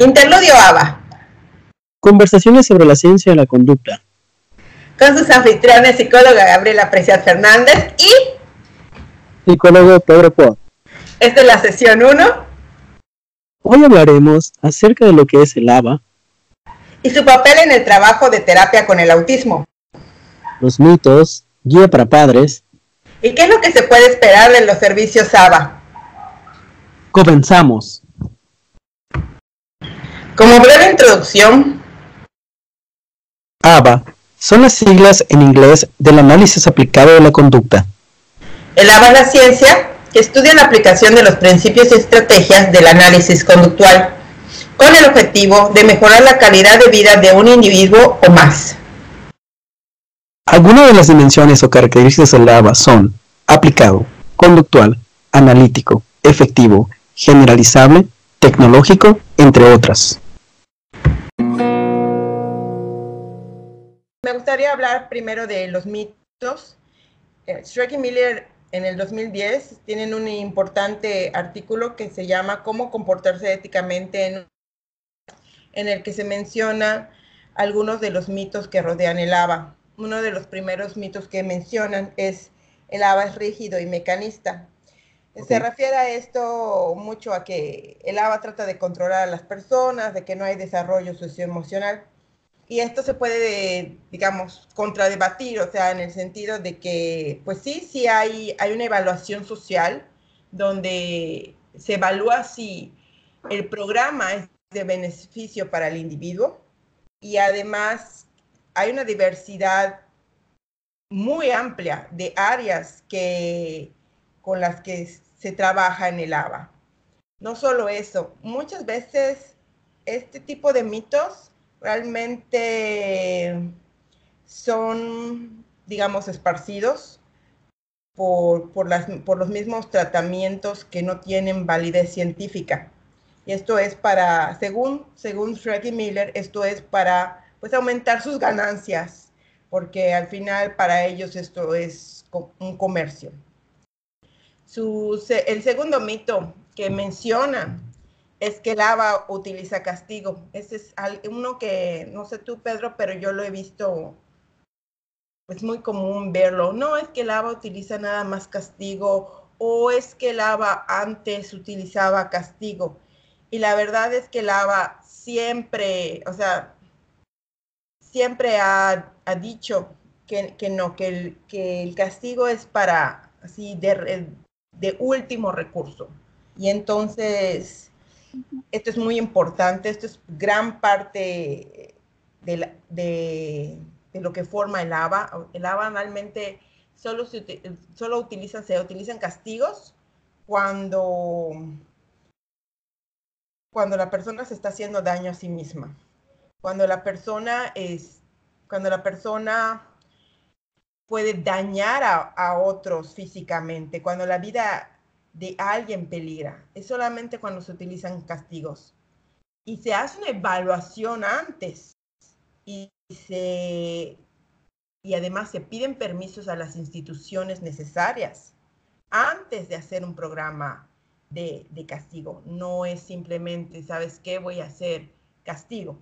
Interludio ABA. Conversaciones sobre la ciencia de la conducta. Con sus anfitriones, psicóloga Gabriela Precias Fernández y psicólogo Pedro Poa. Esta es la sesión 1. Hoy hablaremos acerca de lo que es el ABA y su papel en el trabajo de terapia con el autismo. Los mitos, guía para padres. ¿Y qué es lo que se puede esperar de los servicios ABA? Comenzamos. Como breve introducción, ABA son las siglas en inglés del análisis aplicado de la conducta. El ABA es la ciencia que estudia la aplicación de los principios y estrategias del análisis conductual con el objetivo de mejorar la calidad de vida de un individuo o más. Algunas de las dimensiones o características del ABA son aplicado, conductual, analítico, efectivo, generalizable, tecnológico, entre otras. Me gustaría hablar primero de los mitos. Eh, Shrek y Miller en el 2010 tienen un importante artículo que se llama Cómo comportarse éticamente en, en el que se menciona algunos de los mitos que rodean el ABA. Uno de los primeros mitos que mencionan es el ABA es rígido y mecanista. Se refiere a esto mucho a que el ABA trata de controlar a las personas, de que no hay desarrollo socioemocional y esto se puede, digamos, contradebatir, o sea, en el sentido de que, pues sí, sí hay, hay una evaluación social donde se evalúa si el programa es de beneficio para el individuo y además hay una diversidad muy amplia de áreas que, con las que se trabaja en el ABA. No solo eso, muchas veces este tipo de mitos realmente son, digamos, esparcidos por, por, por los mismos tratamientos que no tienen validez científica. Y esto es para, según, según Miller, esto es para pues, aumentar sus ganancias, porque al final para ellos esto es un comercio. el segundo mito que menciona es que el ABA utiliza castigo. Ese es uno que, no sé tú, Pedro, pero yo lo he visto, es muy común verlo. No es que el ABA utiliza nada más castigo o es que el ABA antes utilizaba castigo. Y la verdad es que el ABA siempre, o sea, siempre ha, dicho que, no, que el, que el castigo es para, así, de, de último recurso. Y entonces esto es muy importante, esto es gran parte de, lo que forma el ABA. El ABA normalmente solo, solo utilizan, se utilizan castigos cuando, cuando la persona se está haciendo daño a sí misma. Cuando la persona es, cuando la persona puede dañar a, a otros físicamente, cuando la vida de alguien peligra. Es solamente cuando se utilizan castigos. Y se hace una evaluación antes. Y, se, y además se piden permisos a las instituciones necesarias antes de hacer un programa de, castigo. No es simplemente, ¿sabes qué? Voy a hacer castigo.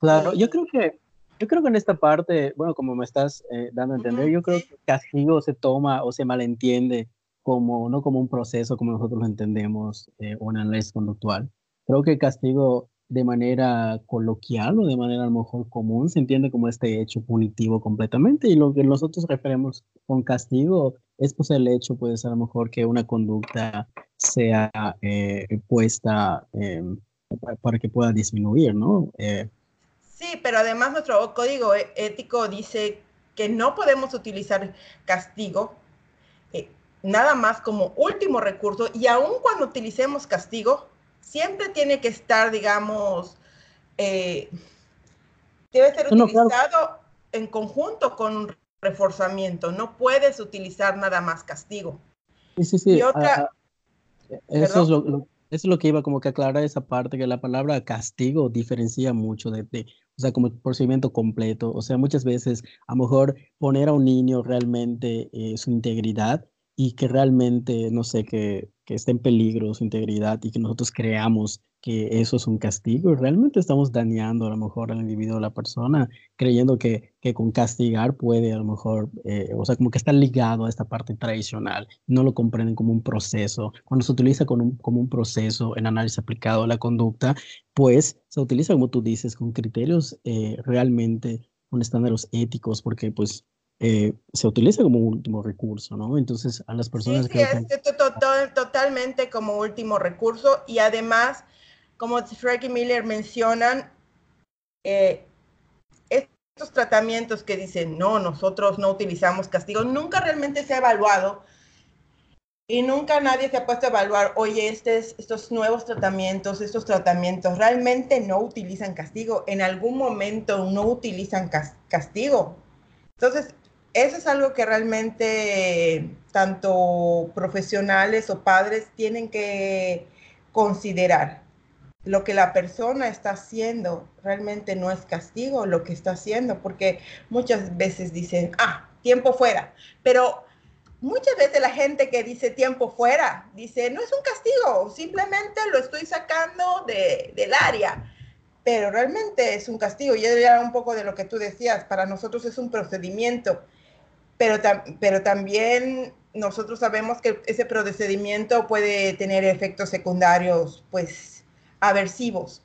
Claro, yo creo que yo creo que en esta parte, bueno, como me estás eh, dando a entender, yo creo que castigo se toma o se malentiende como, no como un proceso como nosotros lo entendemos, eh, un análisis conductual. Creo que castigo de manera coloquial o de manera a lo mejor común se entiende como este hecho punitivo completamente y lo que nosotros referimos con castigo es pues el hecho pues a lo mejor que una conducta sea eh, puesta em, para que pueda disminuir, ¿no? Eh, sí, pero además nuestro código e-, ético dice que no podemos utilizar castigo nada más como último recurso y aun cuando utilicemos castigo, siempre tiene que estar, digamos, eh, debe ser utilizado en conjunto con reforzamiento. No puedes utilizar nada más castigo. Sí, sí, sí. Ah, ah, eso, es lo, que iba como que aclarar esa parte, que la palabra castigo diferencia mucho de, o sea, como procedimiento completo. O sea, muchas veces a lo mejor poner a un niño realmente eh, su integridad y que realmente, no sé, que, que esté en peligro su integridad y que nosotros creamos que eso es un castigo, realmente estamos dañando a lo mejor al individuo, a la persona, creyendo que, que con castigar puede a lo mejor, eh, o sea, como que está ligado a esta parte tradicional, no lo comprenden como un proceso. Cuando se utiliza como un, como un proceso en análisis aplicado a la conducta, pues se utiliza, como tú dices, con criterios eh, realmente, con estándares éticos, porque pues eh, se utiliza como último recurso, ¿no? Entonces, a las personas sí, que... es total, totalmente como último recurso y además, como Frank Miller mencionan, eh, estos tratamientos que dicen, no, nosotros no utilizamos castigo, nunca realmente se ha evaluado y nunca nadie se ha puesto a evaluar, oye, este estos nuevos tratamientos, estos tratamientos realmente no utilizan castigo, en algún momento no utilizan castigo. Entonces, eso es algo que realmente tanto profesionales o padres tienen que considerar. Lo que la persona está haciendo realmente no es castigo lo que está haciendo, porque muchas veces dicen, ah, tiempo fuera, pero muchas veces la gente que dice tiempo fuera, dice, no es un castigo, simplemente lo estoy sacando de, del área, pero realmente es un castigo. Y era un poco de lo que tú decías, para nosotros es un procedimiento pero, pero también nosotros sabemos que ese procedimiento puede tener efectos secundarios, pues, aversivos.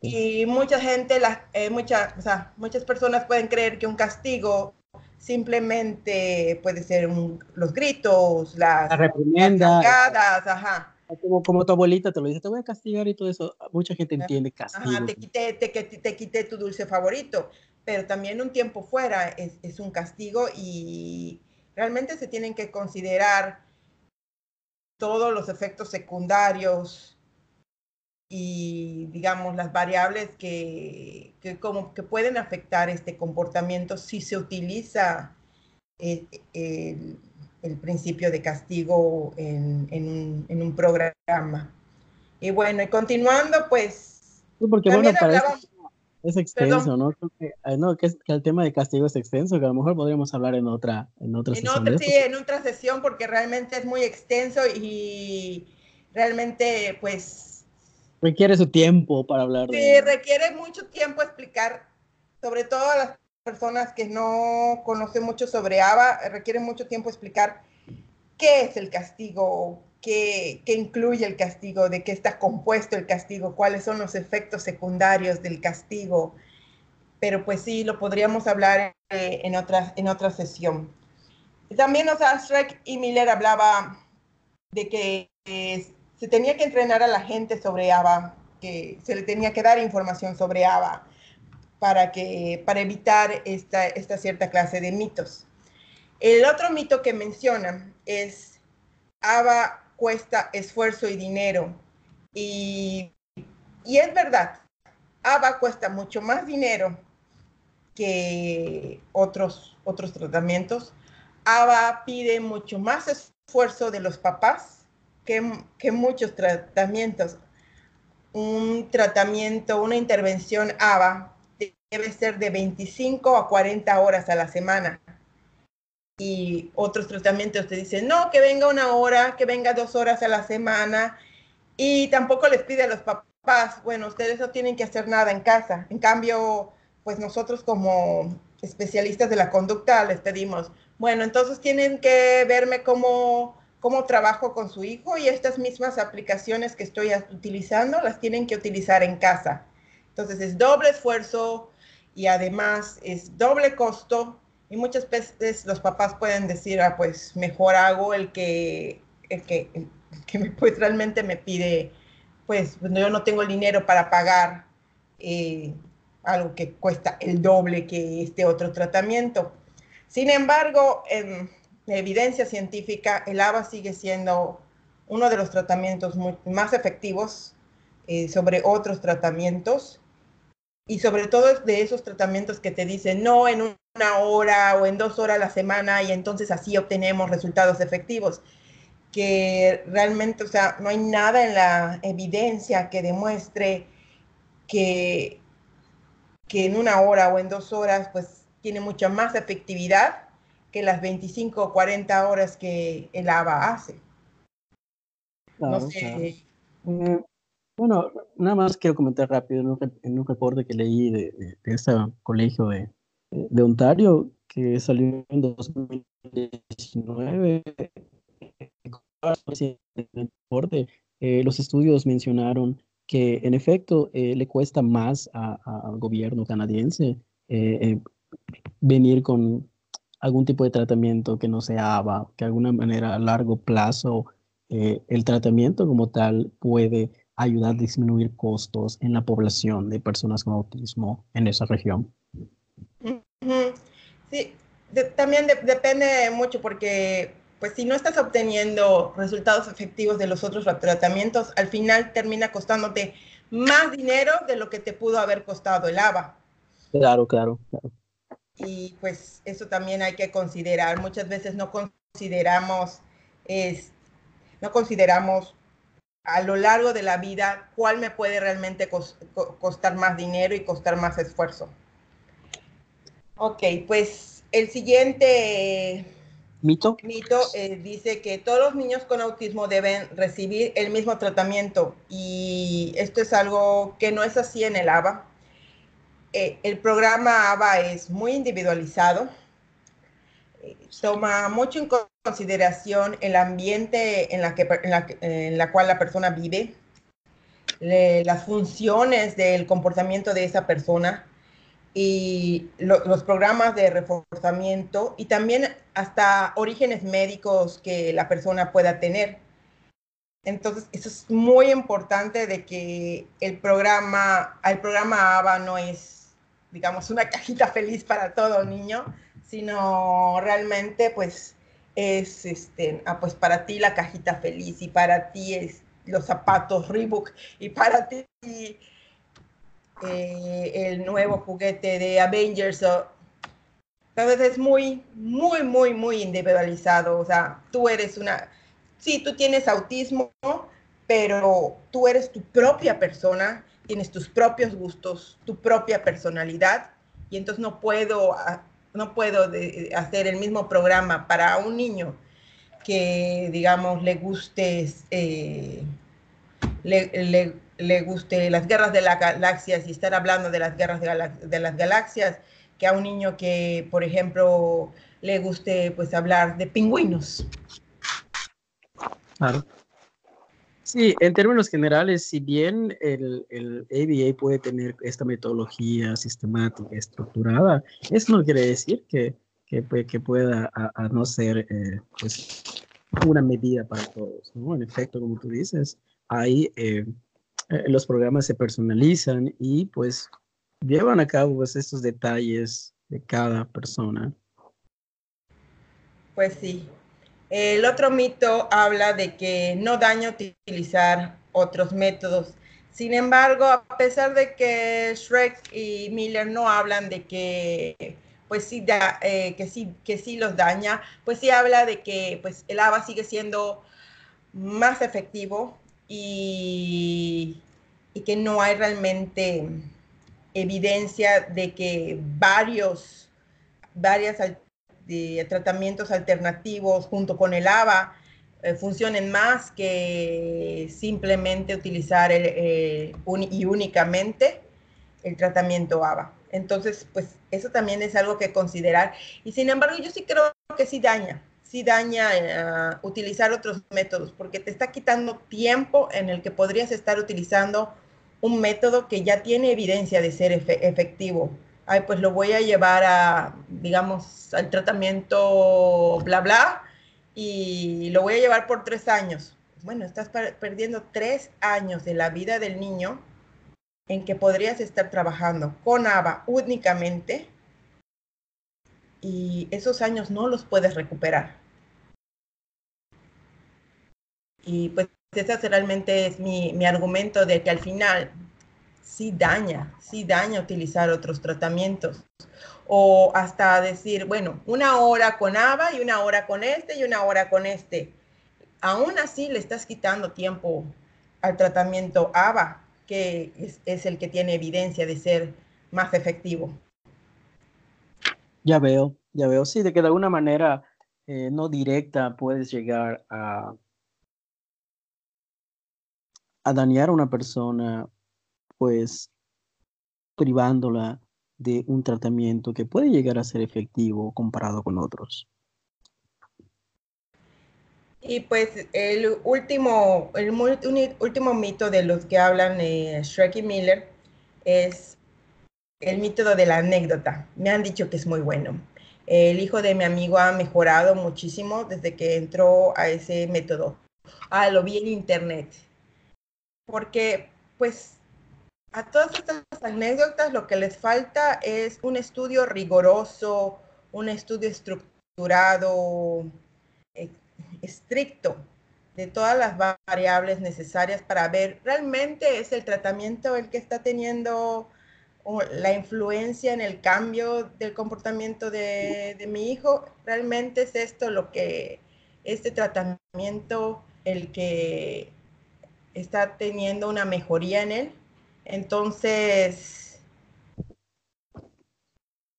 Y mucha gente, la, eh, mucha, o sea, muchas personas pueden creer que un castigo simplemente puede ser los gritos, las, la reprimienda, las ajá. Como, como, tu abuelita te lo dice, te voy a castigar y todo eso. Mucha gente entiende castigo. Ajá, te quité, te, te quité tu dulce favorito pero también un tiempo fuera es, un castigo y realmente se tienen que considerar todos los efectos secundarios y digamos las variables que, como que pueden afectar este comportamiento si se utiliza el, principio de castigo en, un, programa. Y bueno, y continuando, pues... porque bueno, es extenso, ¿no? que, no, que, el tema de castigo es extenso, que a lo mejor podríamos hablar en otra, en otra sesión. sí, en otra sesión, porque realmente es muy extenso y realmente, pues... Requiere su tiempo para hablar. Sí, requiere mucho tiempo explicar, sobre todo a las personas que no conocen mucho sobre ABA, requiere mucho tiempo explicar qué es el castigo, qué, incluye el castigo, de qué está compuesto el castigo, cuáles son los efectos secundarios del castigo. Pero pues sí, lo podríamos hablar eh, en, otra, en otra sesión. También, o sea, Shrek y Miller hablaba de que eh, se tenía que entrenar a la gente sobre ABA, que se le tenía que dar información sobre ABA para, que, para evitar esta, esta cierta clase de mitos. El otro mito que mencionan es ABA cuesta esfuerzo y dinero. Y, es verdad, ABA cuesta mucho más dinero que otros, otros tratamientos. ABA pide mucho más esfuerzo de los papás que, muchos tratamientos. Un tratamiento, una intervención ABA debe ser de 25 a 40 horas a la semana y otros tratamientos te dicen, no, que venga una hora, que venga dos horas a la semana, y tampoco les pide a los papás, bueno, ustedes no tienen que hacer nada en casa. En cambio, pues nosotros como especialistas de la conducta les pedimos, bueno, entonces tienen que verme cómo, cómo trabajo con su hijo y estas mismas aplicaciones que estoy utilizando las tienen que utilizar en casa. Entonces es doble esfuerzo y además es doble costo y muchas veces los papás pueden decir, ah, pues mejor hago el que, el que, pues realmente me pide, pues yo no tengo el dinero para pagar eh, algo que cuesta el doble que este otro tratamiento. Sin embargo, en la evidencia científica, el ABA sigue siendo uno de los tratamientos más efectivos eh, sobre otros tratamientos y sobre todo de esos tratamientos que te dicen, no, en un una hora o en dos horas a la semana y entonces así obtenemos resultados efectivos. Que realmente, o sea, no hay nada en la evidencia que demuestre que, que en una hora o en dos horas, pues tiene mucha más efectividad que las 25 o 40 horas que el ABA hace. no sé. Eh, bueno, nada más quiero comentar rápido en un, reporte que leí de, este colegio de, de, Ontario que salió en 2019. Eh, los estudios mencionaron que en efecto eh, le cuesta más al gobierno canadiense venir con algún tipo de tratamiento que no sea ABA, que de alguna manera a largo plazo eh, el tratamiento como tal puede ayudar a disminuir costos en la población de personas con autismo en esa región. Sí, también depende mucho porque pues si no estás obteniendo resultados efectivos de los otros tratamientos, al final termina costándote más dinero de lo que te pudo haber costado el ABA. Claro, claro, claro y pues eso también hay que considerar. Muchas veces no consideramos, es, no consideramos a lo largo de la vida cuál me puede realmente costar más dinero y costar más esfuerzo. Ok, pues el siguiente mito, mito eh, dice que todos los niños con autismo deben recibir el mismo tratamiento y esto es algo que no es así en el ABA. Eh, el programa ABA es muy individualizado, eh, toma mucho en consideración el ambiente en la, que, en la, cual la persona vive, las funciones del comportamiento de esa persona y los programas de reforzamiento y también hasta orígenes médicos que la persona pueda tener. Entonces, eso es muy importante de que el programa, el programa ABA no es digamos, una cajita feliz para todo niño, sino realmente, pues, es, este, ah, pues para ti la cajita feliz y para ti es los zapatos Reebok y para ti eh, el nuevo juguete de Avengers. Entonces es muy, muy, muy, muy individualizado. O sea, tú eres una, sí, tú tienes autismo, pero tú eres tu propia persona tienes tus propios gustos, tu propia personalidad, y entonces no puedo, ah, no puedo hacer el mismo programa para un niño que, digamos, le guste, eh, le, guste las guerras de las galaxias y estar hablando de las guerras de, de, las galaxias, que a un niño que, por ejemplo, le guste pues hablar de pingüinos. Claro. Sí, en términos generales, si bien el, el, ABA puede tener esta metodología sistemática, estructurada, eso no quiere decir que, que, que pueda a, no ser eh, pues, una medida para todos. ¿no? En efecto, como tú dices, ahí eh, eh, los programas se personalizan y pues llevan a cabo pues, estos detalles de cada persona. Pues sí, el otro mito habla de que no daña utilizar otros métodos. Sin embargo, a pesar de que Shrek y Miller no hablan de que pues sí, eh, que sí, que sí los daña, pues sí habla de que pues el ABA sigue siendo más efectivo y, y que no hay realmente evidencia de que varios, varias de tratamientos alternativos junto con el ABA eh, funcionen más que simplemente utilizar el, eh, y únicamente el tratamiento ABA. Entonces, pues eso también es algo que considerar. Y sin embargo, yo sí creo que sí daña, sí daña eh, utilizar otros métodos, porque te está quitando tiempo en el que podrías estar utilizando un método que ya tiene evidencia de ser efectivo ay, pues lo voy a llevar a, digamos, al tratamiento bla, bla, y lo voy a llevar por tres años. Bueno, estás perdiendo tres años de la vida del niño en que podrías estar trabajando con ABA únicamente y esos años no los puedes recuperar. Y pues ese realmente es mi, mi argumento de que al final sí daña, sí daña utilizar otros tratamientos. O hasta decir, bueno, una hora con ABA y una hora con este y una hora con este. Aún así le estás quitando tiempo al tratamiento ABA, que es, el que tiene evidencia de ser más efectivo. Ya veo, ya veo. Sí, de que de alguna manera eh, no directa puedes llegar a, a dañar a una persona, pues privándola de un tratamiento que puede llegar a ser efectivo comparado con otros. Y pues el último, el último mito de los que hablan eh, Shrek y Miller es el método de la anécdota. Me han dicho que es muy bueno. El hijo de mi amigo ha mejorado muchísimo desde que entró a ese método. Ah, lo vi en internet. Porque, pues, a todas estas anécdotas lo que les falta es un estudio riguroso, un estudio estructurado, estricto de todas las variables necesarias para ver realmente es el tratamiento el que está teniendo la influencia en el cambio del comportamiento de, de, mi hijo, realmente es esto lo que, este tratamiento, el que está teniendo una mejoría en él. Entonces,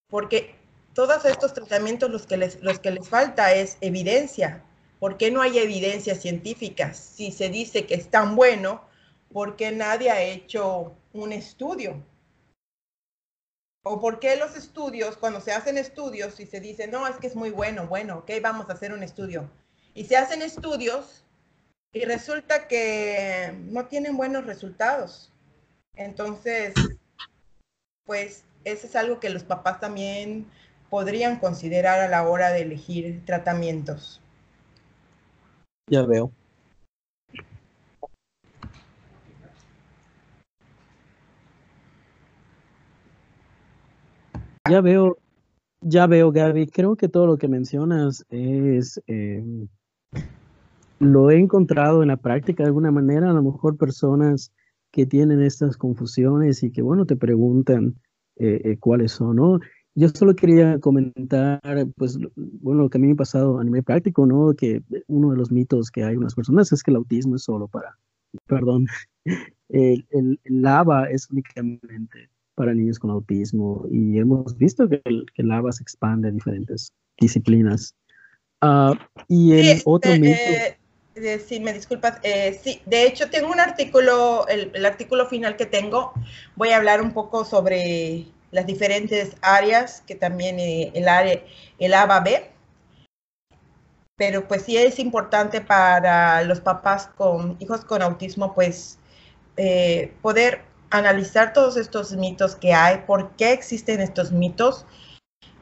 porque todos estos tratamientos los que les, los que les falta es evidencia, ¿Por qué no hay evidencia científica? Si se dice que es tan bueno, ¿por qué nadie ha hecho un estudio? ¿O por qué los estudios, cuando se hacen estudios y se dice, no, es que es muy bueno, bueno, ok, vamos a hacer un estudio? Y se hacen estudios y resulta que no tienen buenos resultados. Entonces, pues eso es algo que los papás también podrían considerar a la hora de elegir tratamientos. Ya veo. Ya veo, ya veo, Gaby. Creo que todo lo que mencionas es em, lo he encontrado en la práctica de alguna manera. A lo mejor personas que tienen estas confusiones y que, bueno, te preguntan eh, eh, cuáles son, ¿no? Yo solo quería comentar, pues, bueno, lo que a mí me ha pasado a nivel práctico, ¿no? Que uno de los mitos que hay en unas personas es que el autismo es solo para, perdón, el, el, ABA es únicamente para niños con autismo y hemos visto que el, que el ABA se expande a diferentes disciplinas. Uh, y el sí, otro eh, mito... Sí, me disculpas. Eh, sí, de hecho tengo un artículo, el, el artículo final que tengo, voy a hablar un poco sobre las diferentes áreas que también eh, el, área, el ABA ve. Pero pues sí es importante para los papás con hijos con autismo, pues eh, poder analizar todos estos mitos que hay, por qué existen estos mitos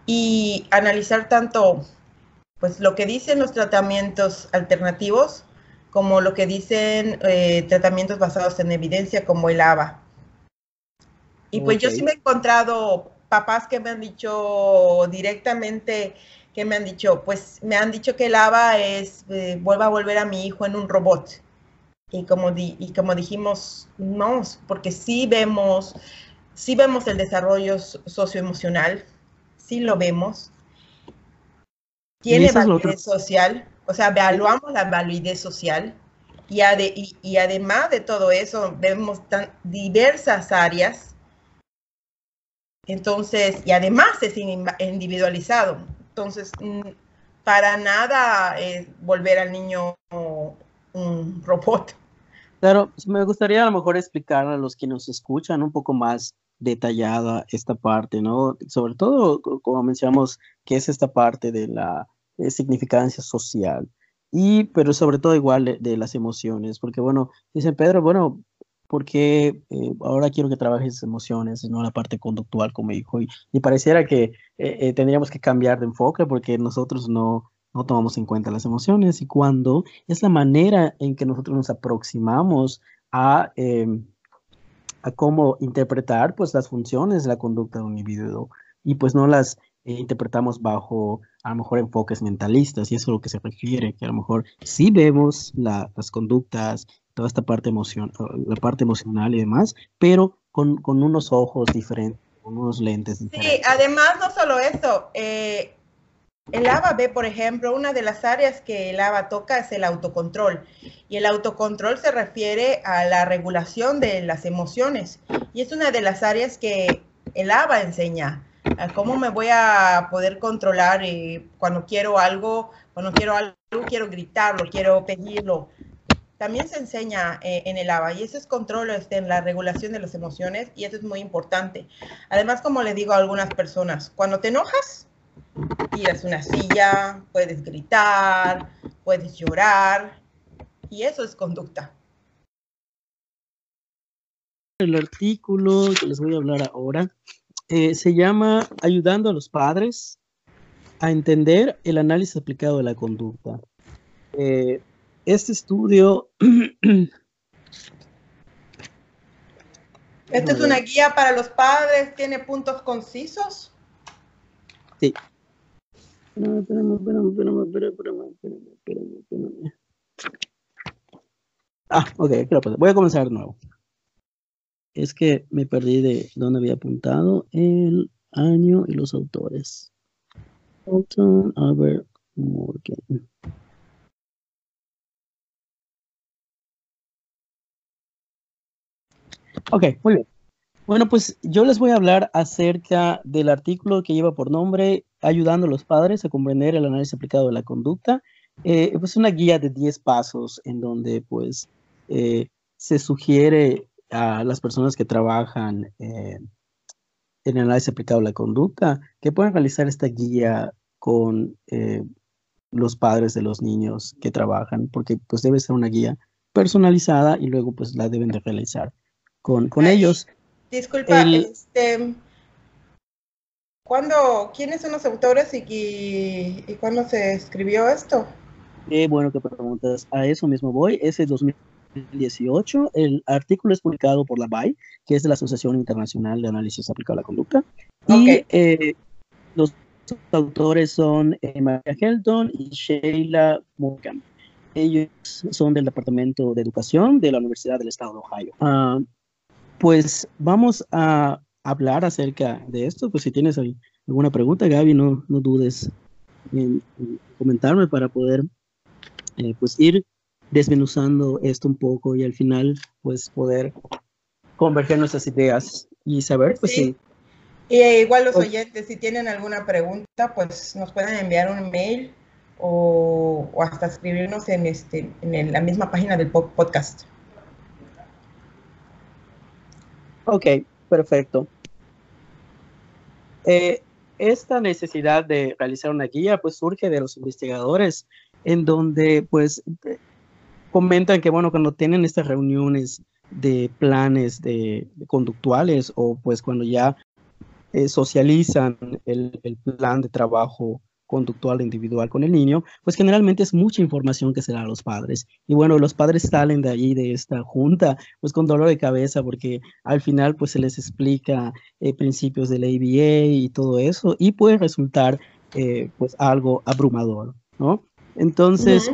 y analizar tanto pues lo que dicen los tratamientos alternativos como lo que dicen eh, tratamientos basados en evidencia como el ABA. Y pues yo sí me he encontrado papás que me han dicho directamente, que me han dicho, pues me han dicho que el ABA es, eh, vuelva a volver a mi hijo en un robot. Y como, y como dijimos, no, porque sí vemos, sí vemos el desarrollo socioemocional, sí lo vemos. Tiene validez social, o sea, evaluamos la validez social y, y, y además de todo eso, vemos tan diversas áreas entonces, y además es individualizado. Entonces, mm, para nada es volver al niño un robot. Claro, me gustaría a lo mejor explicar a los que nos escuchan un poco más detallada esta parte, ¿no? Sobre todo, como mencionamos, que es esta parte de la significancia social. Y, pero sobre todo igual de, de, las emociones, porque bueno, dice Pedro, bueno, porque eh, ahora quiero que trabajes emociones, no la parte conductual, como dijo, y, y pareciera que eh, eh, tendríamos que cambiar de enfoque porque nosotros no, no tomamos en cuenta las emociones y cuando es la manera en que nosotros nos aproximamos a, em, a cómo interpretar pues las funciones de la conducta de un individuo y pues no las interpretamos bajo a lo mejor enfoques mentalistas y eso es lo que se refiere, que a lo mejor sí vemos la, las conductas toda esta parte emoción, la parte emocional y demás, pero con, con unos ojos diferentes, con unos lentes diferentes. Sí, además no solo eso, eh, el ABA ve, por ejemplo, una de las áreas que el ABA toca es el autocontrol. Y el autocontrol se refiere a la regulación de las emociones. Y es una de las áreas que El ABA enseña cómo me voy a poder controlar eh, cuando quiero algo, cuando quiero algo, quiero gritarlo, quiero pedirlo. También se enseña eh, en el ABA y ese es control en la regulación de las emociones y eso es muy importante. Además, como le digo a algunas personas, cuando te enojas, tiras una silla, puedes gritar, puedes llorar y eso es conducta. El artículo que les voy a hablar ahora eh, se llama Ayudando a los padres a entender el análisis aplicado de la conducta. Eh, este estudio... ¿Esta es una guía para los padres? ¿Tiene puntos concisos? Sí. No, espérame, espérame, espérame, espérame, espérame, espérame, Ah, ok, Voy a comenzar de nuevo es que me perdí de dónde había apuntado el año y los autores. Alton Albert Morgan. Ok, muy bien. Bueno, pues yo les voy a hablar acerca del artículo que lleva por nombre Ayudando a los padres a comprender el análisis aplicado de la conducta. Eh, pues una guía de 10 pasos en donde pues eh, se sugiere a las personas que trabajan en el análisis aplicado a la conducta que puedan realizar esta guía con eh, los padres de los niños que trabajan, porque pues debe ser una guía personalizada y luego pues la deben de realizar con, con ellos. Disculpa, este, ¿cuándo, quiénes son los autores y, y, cuándo se escribió esto? Eh, bueno, que preguntas, a eso mismo voy, ese 2000 2018. El artículo es publicado por la BAI, que es de la Asociación Internacional de Análisis Aplicado a la Conducta. Y eh, los autores son eh, María Helton y Sheila Morgan. Ellos son del Departamento de Educación de la Universidad del Estado de Ohio. Ah, pues vamos a hablar acerca de esto. Pues si tienes alguna pregunta, Gaby, no, no dudes en, comentarme para poder eh, pues ir desmenuzando esto un poco y al final pues poder converger nuestras ideas y saber pues sí. Y eh, igual los oyentes, si tienen alguna pregunta, pues nos pueden enviar un mail o, hasta escribirnos en, este, en la misma página del podcast. Ok, perfecto. Eh, esta necesidad de realizar una guía pues surge de los investigadores en donde pues comentan que, bueno, cuando tienen estas reuniones de planes de, conductuales o pues cuando ya eh, socializan el, el, plan de trabajo conductual individual con el niño, pues generalmente es mucha información que se da a los padres. Y bueno, los padres salen de allí, de esta junta, pues con dolor de cabeza, porque al final pues se les explica eh, principios del ABA y todo eso, y puede resultar eh, pues algo abrumador, ¿no? Entonces,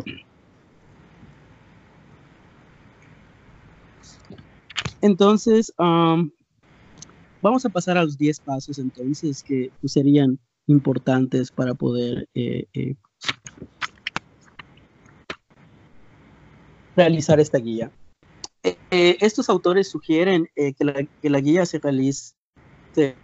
Entonces, vamos a pasar a los 10 pasos entonces que pues, serían importantes para poder eh, eh, realizar esta guía. Eh, estos autores sugieren que la, guía se realice de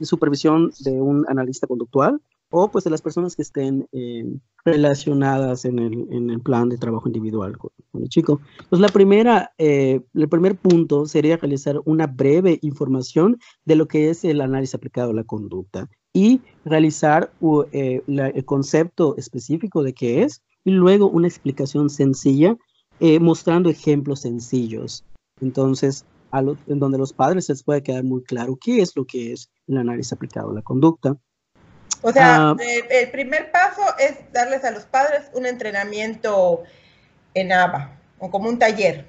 supervisión de un analista conductual o pues de las personas que estén eh, relacionadas en el, en el, plan de trabajo individual con, el chico. Pues la primera, eh, el primer punto sería realizar una breve información de lo que es el análisis aplicado a la conducta y realizar eh, el concepto específico de qué es y luego una explicación sencilla mostrando ejemplos sencillos. Entonces, en donde los padres les puede quedar muy claro qué es lo que es el análisis aplicado a la conducta. O sea, ah. el, primer paso es darles a los padres un entrenamiento en ABA, o como un taller.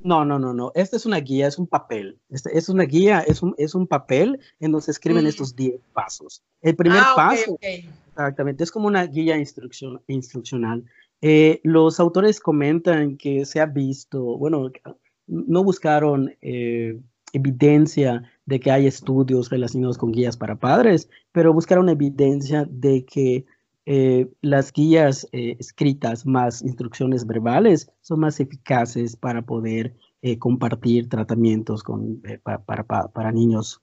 No, no, no, no. Esta es una guía, es un papel. Este es una guía, es un, es un papel en donde se escriben mm. estos 10 pasos. El primer ah, paso, exactamente, es como una guía instrucción, instruccional. Eh, los autores comentan que se ha visto, bueno, no buscaron eh, evidencia de que hay estudios relacionados con guías para padres, pero buscaron evidencia de que eh, las guías eh, escritas más instrucciones verbales son más eficaces para poder eh, compartir tratamientos con, eh, para, para, niños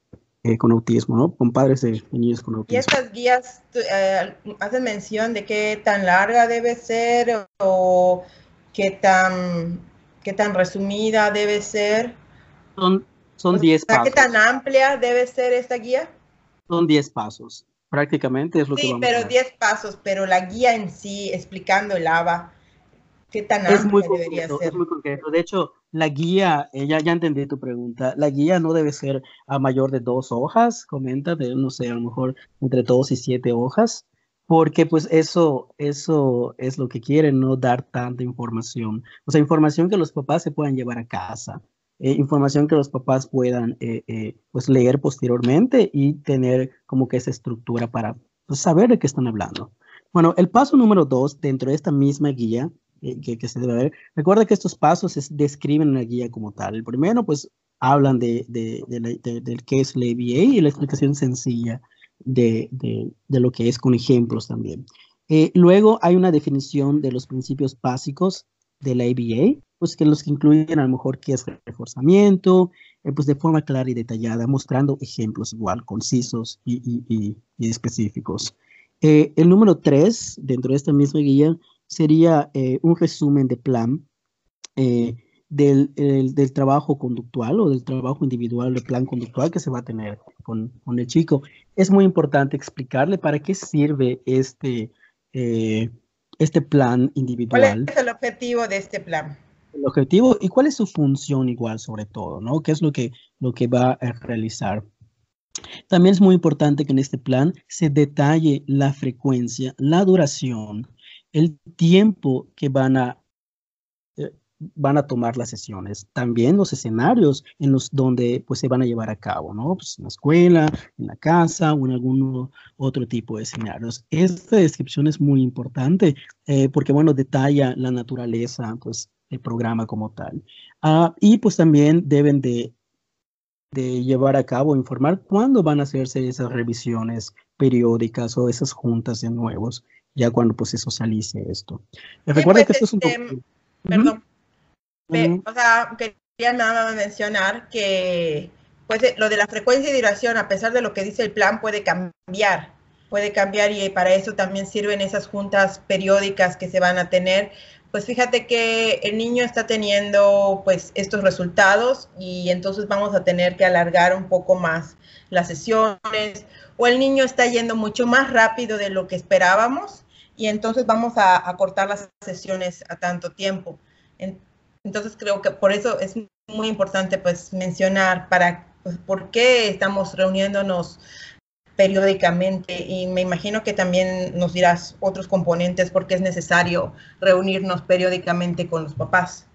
con autismo, ¿no? Con padres de niños con autismo. ¿Y estas guías hacen mención de qué tan larga debe ser o qué tan, qué tan resumida debe ser? Son son 10 pasos. ¿Qué tan amplia debe ser esta guía? Son 10 pasos. Prácticamente es lo que vamos pero 10 pasos, pero la guía en sí, explicando el ABA, ¿qué tan es amplia debería ser? Es muy concreto. De hecho, la guía, eh, ya, ya entendí tu pregunta, la guía no debe ser a mayor de dos hojas, comenta, de, no sé, a lo mejor entre dos y siete hojas, porque pues eso, eso es lo que quieren, no dar tanta información. O sea, información que los papás se puedan llevar a casa. Eh, información que los papás puedan eh, eh, pues leer posteriormente y tener como que esa estructura para pues, saber de qué están hablando. Bueno, el paso número dos dentro de esta misma guía que, que, se debe ver, recuerda que estos pasos se describen en la guía como tal. El primero, pues, hablan de, de, de, del qué es la ABA y la explicación sencilla de, lo que es con ejemplos también. luego hay una definición de los principios básicos de la ABA, pues que los que incluyen a lo mejor qué es reforzamiento, eh, pues de forma clara y detallada, mostrando ejemplos igual, concisos y, específicos. Eh, el número tres, dentro de esta misma guía, sería eh, un resumen de plan del, del, trabajo conductual o del trabajo individual, del plan conductual que se va a tener con, con el chico. Es muy importante explicarle para qué sirve este, este plan individual. ¿Cuál es el objetivo de este plan? el objetivo y cuál es su función igual sobre todo, ¿no? ¿Qué es lo que, lo que va a realizar? También es muy importante que en este plan se detalle la frecuencia, la duración, el tiempo que van a, van a tomar las sesiones, también los escenarios en los donde pues, se van a llevar a cabo, ¿no? Pues en la escuela, en la casa o en algún otro tipo de escenarios. Esta descripción es muy importante eh, porque, bueno, detalla la naturaleza, pues, el programa como tal. Ah, y pues también deben de, de llevar a cabo, informar cuándo van a hacerse esas revisiones periódicas o esas juntas de nuevos, ya cuando pues se socialice esto. Recuerda pues, que esto es un este, Perdón. O sea, quería nada más mencionar que pues lo de la frecuencia y duración, a pesar de lo que dice el plan, puede cambiar, puede cambiar y para eso también sirven esas juntas periódicas que se van a tener pues fíjate que el niño está teniendo pues estos resultados y entonces vamos a tener que alargar un poco más las sesiones o el niño está yendo mucho más rápido de lo que esperábamos y entonces vamos a, cortar las sesiones a tanto tiempo. Entonces creo que por eso es muy importante pues mencionar para pues, por qué estamos reuniéndonos periódicamente y me imagino que también nos dirás otros componentes porque es necesario reunirnos periódicamente con los papás.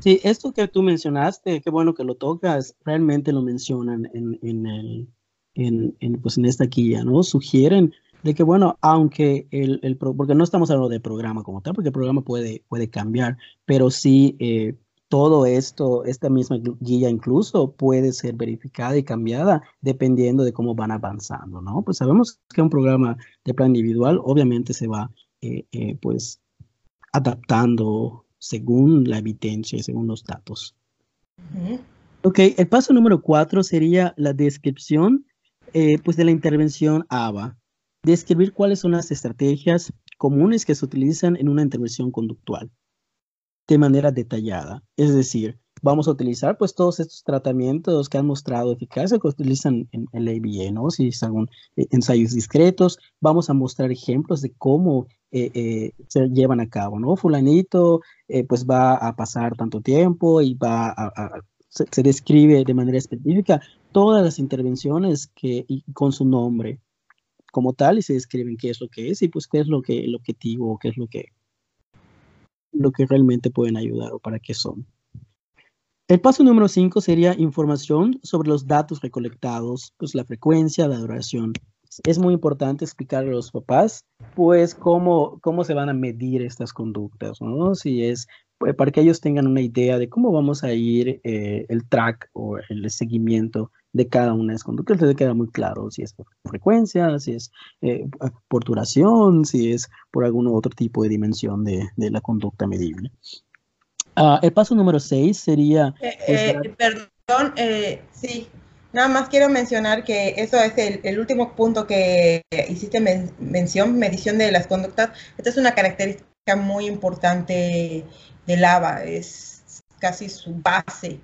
Sí, esto que tú mencionaste, qué bueno que lo tocas, realmente lo mencionan en, en, el, en, pues en esta guía, ¿no? Sugieren de que, bueno, aunque el, el, porque no estamos hablando de programa como tal, porque el programa puede, puede cambiar, pero sí eh, todo esto, esta misma guía incluso puede ser verificada y cambiada dependiendo de cómo van avanzando, ¿no? Pues sabemos que un programa de plan individual obviamente se va, eh, eh, pues, adaptando según la evidencia y según los datos. Ok, el paso número cuatro sería la descripción, eh, pues, de la intervención ABA. Describir cuáles son las estrategias comunes que se utilizan en una intervención conductual de manera detallada. Es decir, vamos a utilizar pues todos estos tratamientos que han mostrado eficacia que utilizan en el ABA, ¿no? Si son eh, ensayos discretos, vamos a mostrar ejemplos de cómo eh, eh, se llevan a cabo, ¿no? Fulanito pues va a pasar tanto tiempo y va a, se, describe de manera específica todas las intervenciones que con su nombre como tal y se describen qué es lo que es y pues qué es lo que el objetivo, qué es lo que lo que realmente pueden ayudar o para qué son. El paso número 5 sería información sobre los datos recolectados, pues la frecuencia, la duración. Es muy importante explicarle a los papás, pues, cómo, cómo se van a medir estas conductas, ¿no? Si es pues, para que ellos tengan una idea de cómo vamos a ir eh, el track o el seguimiento de cada una de las conductas, les queda muy claro si es por frecuencia, si es eh, por duración, si es por algún otro tipo de dimensión de, la conducta medible. Ah, el paso número 6 sería... Eh, eh, perdón, sí, nada más quiero mencionar que eso es el, último punto que hiciste mención, medición de las conductas. Esta es una característica muy importante del ABA, es casi su base,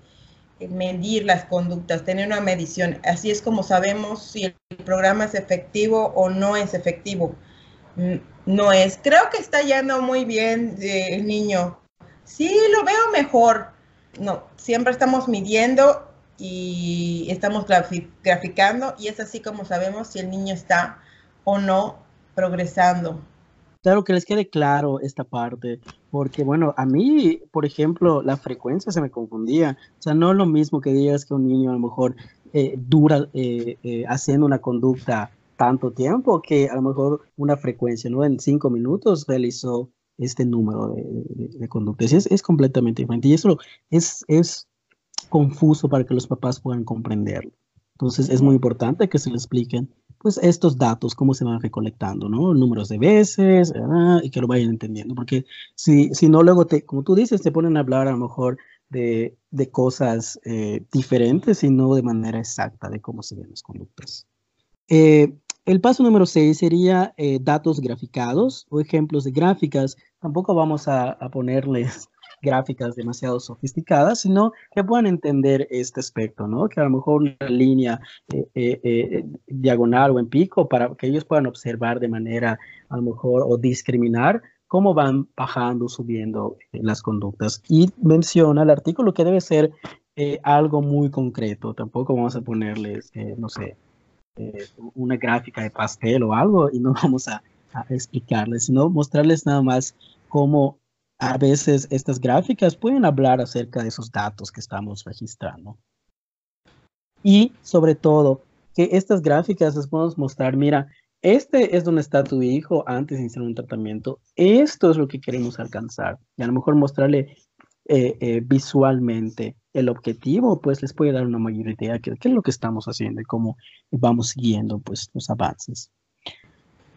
medir las conductas, tener una medición. Así es como sabemos si el programa es efectivo o no es efectivo. No es. Creo que está yendo muy bien el niño Sí, lo veo mejor. No, siempre estamos midiendo y estamos graficando y es así como sabemos si el niño está o no progresando. Claro que les quede claro esta parte, porque bueno, a mí, por ejemplo, la frecuencia se me confundía. O sea, no es lo mismo que digas que un niño a lo mejor eh, dura eh, eh, haciendo una conducta tanto tiempo que a lo mejor una frecuencia, ¿no? En cinco minutos realizó este número de, conductas. Es, es, completamente diferente y eso es, es confuso para que los papás puedan comprenderlo. Entonces es muy importante que se les expliquen pues estos datos, cómo se van recolectando, ¿no? Números de veces ah, y que lo vayan entendiendo, porque si, si no luego, te, como tú dices, te ponen a hablar a lo mejor de, de cosas eh, diferentes y no de manera exacta de cómo se ven las conductas. Eh, el paso número 6 sería eh, datos graficados o ejemplos de gráficas. Tampoco vamos a, ponerles gráficas demasiado sofisticadas, sino que puedan entender este aspecto, ¿no? Que a lo mejor una línea eh, eh, diagonal o en pico para que ellos puedan observar de manera a lo mejor o discriminar cómo van bajando, subiendo las conductas. Y menciona el artículo que debe ser algo muy concreto. Tampoco vamos a ponerles, no sé, eh, una gráfica de pastel o algo y no vamos a, explicarles, sino mostrarles nada más cómo a veces estas gráficas pueden hablar acerca de esos datos que estamos registrando. Y sobre todo, que estas gráficas les podemos mostrar, mira, este es donde está tu hijo antes de iniciar un tratamiento, esto es lo que queremos alcanzar. Y a lo mejor mostrarle eh, eh, visualmente el objetivo, pues les puede dar una mayor idea de qué es lo que estamos haciendo y cómo vamos siguiendo pues los avances.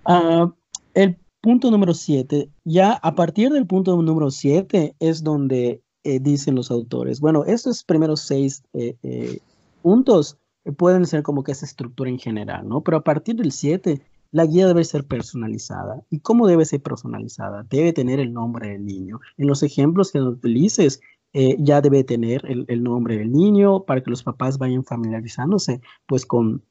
Ah, el punto número 7, ya a partir del punto número 7 es donde eh, dicen los autores, bueno, estos primeros seis eh, eh, puntos pueden ser como que esa estructura en general, ¿no? Pero a partir del 7, la guía debe ser personalizada. ¿Y cómo debe ser personalizada? Debe tener el nombre del niño. En los ejemplos que utilices, eh, ya debe tener el, nombre del niño para que los papás vayan familiarizándose pues con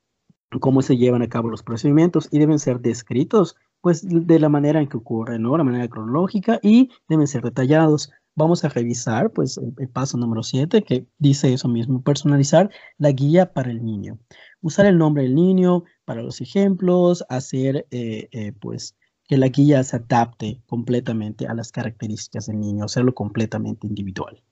cómo se llevan a cabo los procedimientos y deben ser descritos pues de la manera en que ocurre, ¿no? La manera cronológica y deben ser detallados. Vamos a revisar pues el, paso número 7 que dice eso mismo, personalizar la guía para el niño. Usar el nombre del niño para los ejemplos, hacer eh, eh, pues que la guía se adapte completamente a las características del niño, hacerlo completamente individual.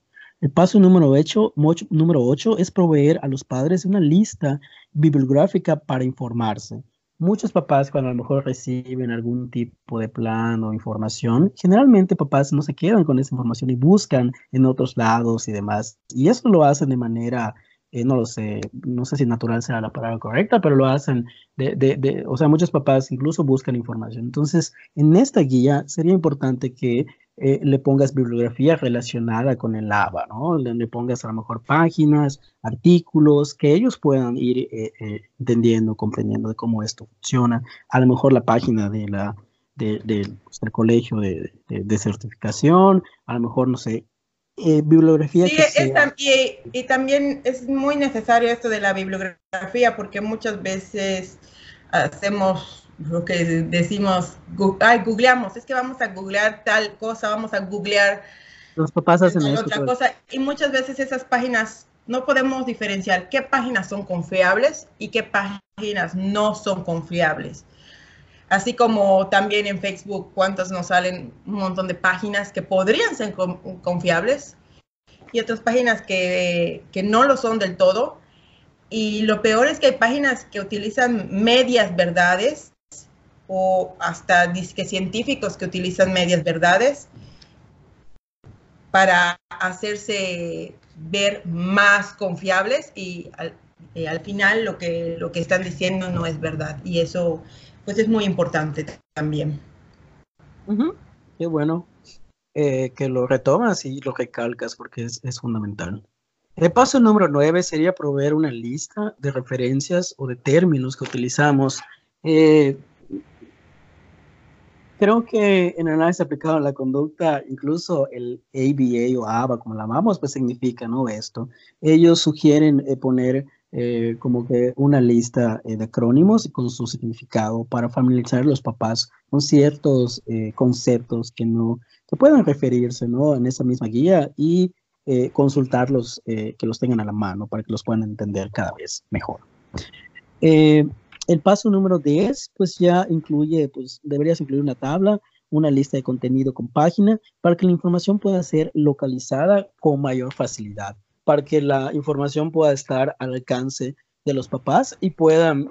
El paso número 8, número 8 es proveer a los padres una lista bibliográfica para informarse. Muchos papás cuando a lo mejor reciben algún tipo de plan o información, generalmente papás no se quedan con esa información y buscan en otros lados y demás. Y eso lo hacen de manera, eh, no lo sé, no sé si natural será la palabra correcta, pero lo hacen de, de, o sea, muchos papás incluso buscan información. Entonces, en esta guía sería importante que eh, le pongas bibliografía relacionada con el ABA, ¿no? Le, pongas a lo mejor páginas, artículos, que ellos puedan ir eh, entendiendo, comprendiendo de cómo esto funciona. A lo mejor la página de la, de, pues, del colegio de, de, certificación, a lo mejor, no sé, bibliografía. Sí, y, y, también es muy necesario esto de la bibliografía porque muchas veces hacemos lo que decimos, ay, googleamos, es que vamos a googlear tal cosa, vamos a googlear los papás hacen otra pues. cosa. Y muchas veces esas páginas no podemos diferenciar qué páginas son confiables y qué páginas no son confiables. Así como también en Facebook, cuántas nos salen un montón de páginas que podrían ser confiables y otras páginas que, que no lo son del todo. Y lo peor es que hay páginas que utilizan medias verdades o hasta disque científicos que utilizan medias verdades para hacerse ver más confiables y al, eh, final lo que, lo que están diciendo no es verdad y eso pues es muy importante también. Qué bueno. eh, que lo retomas y lo recalcas porque es, es fundamental. El paso número nueve sería proveer una lista de referencias o de términos que utilizamos. Eh, creo que en el análisis aplicado a la conducta, incluso el ABA o ABA, como la llamamos, pues significa ¿no? esto. Ellos sugieren eh, poner eh, como que una lista de acrónimos con su significado para familiarizar a los papás con ciertos conceptos que no que puedan referirse ¿no? en esa misma guía y eh, consultarlos, eh, que los tengan a la mano para que los puedan entender cada vez mejor. Eh, el paso número 10, pues ya incluye, pues deberías incluir una tabla, una lista de contenido con página, para que la información pueda ser localizada con mayor facilidad, para que la información pueda estar al alcance de los papás y puedan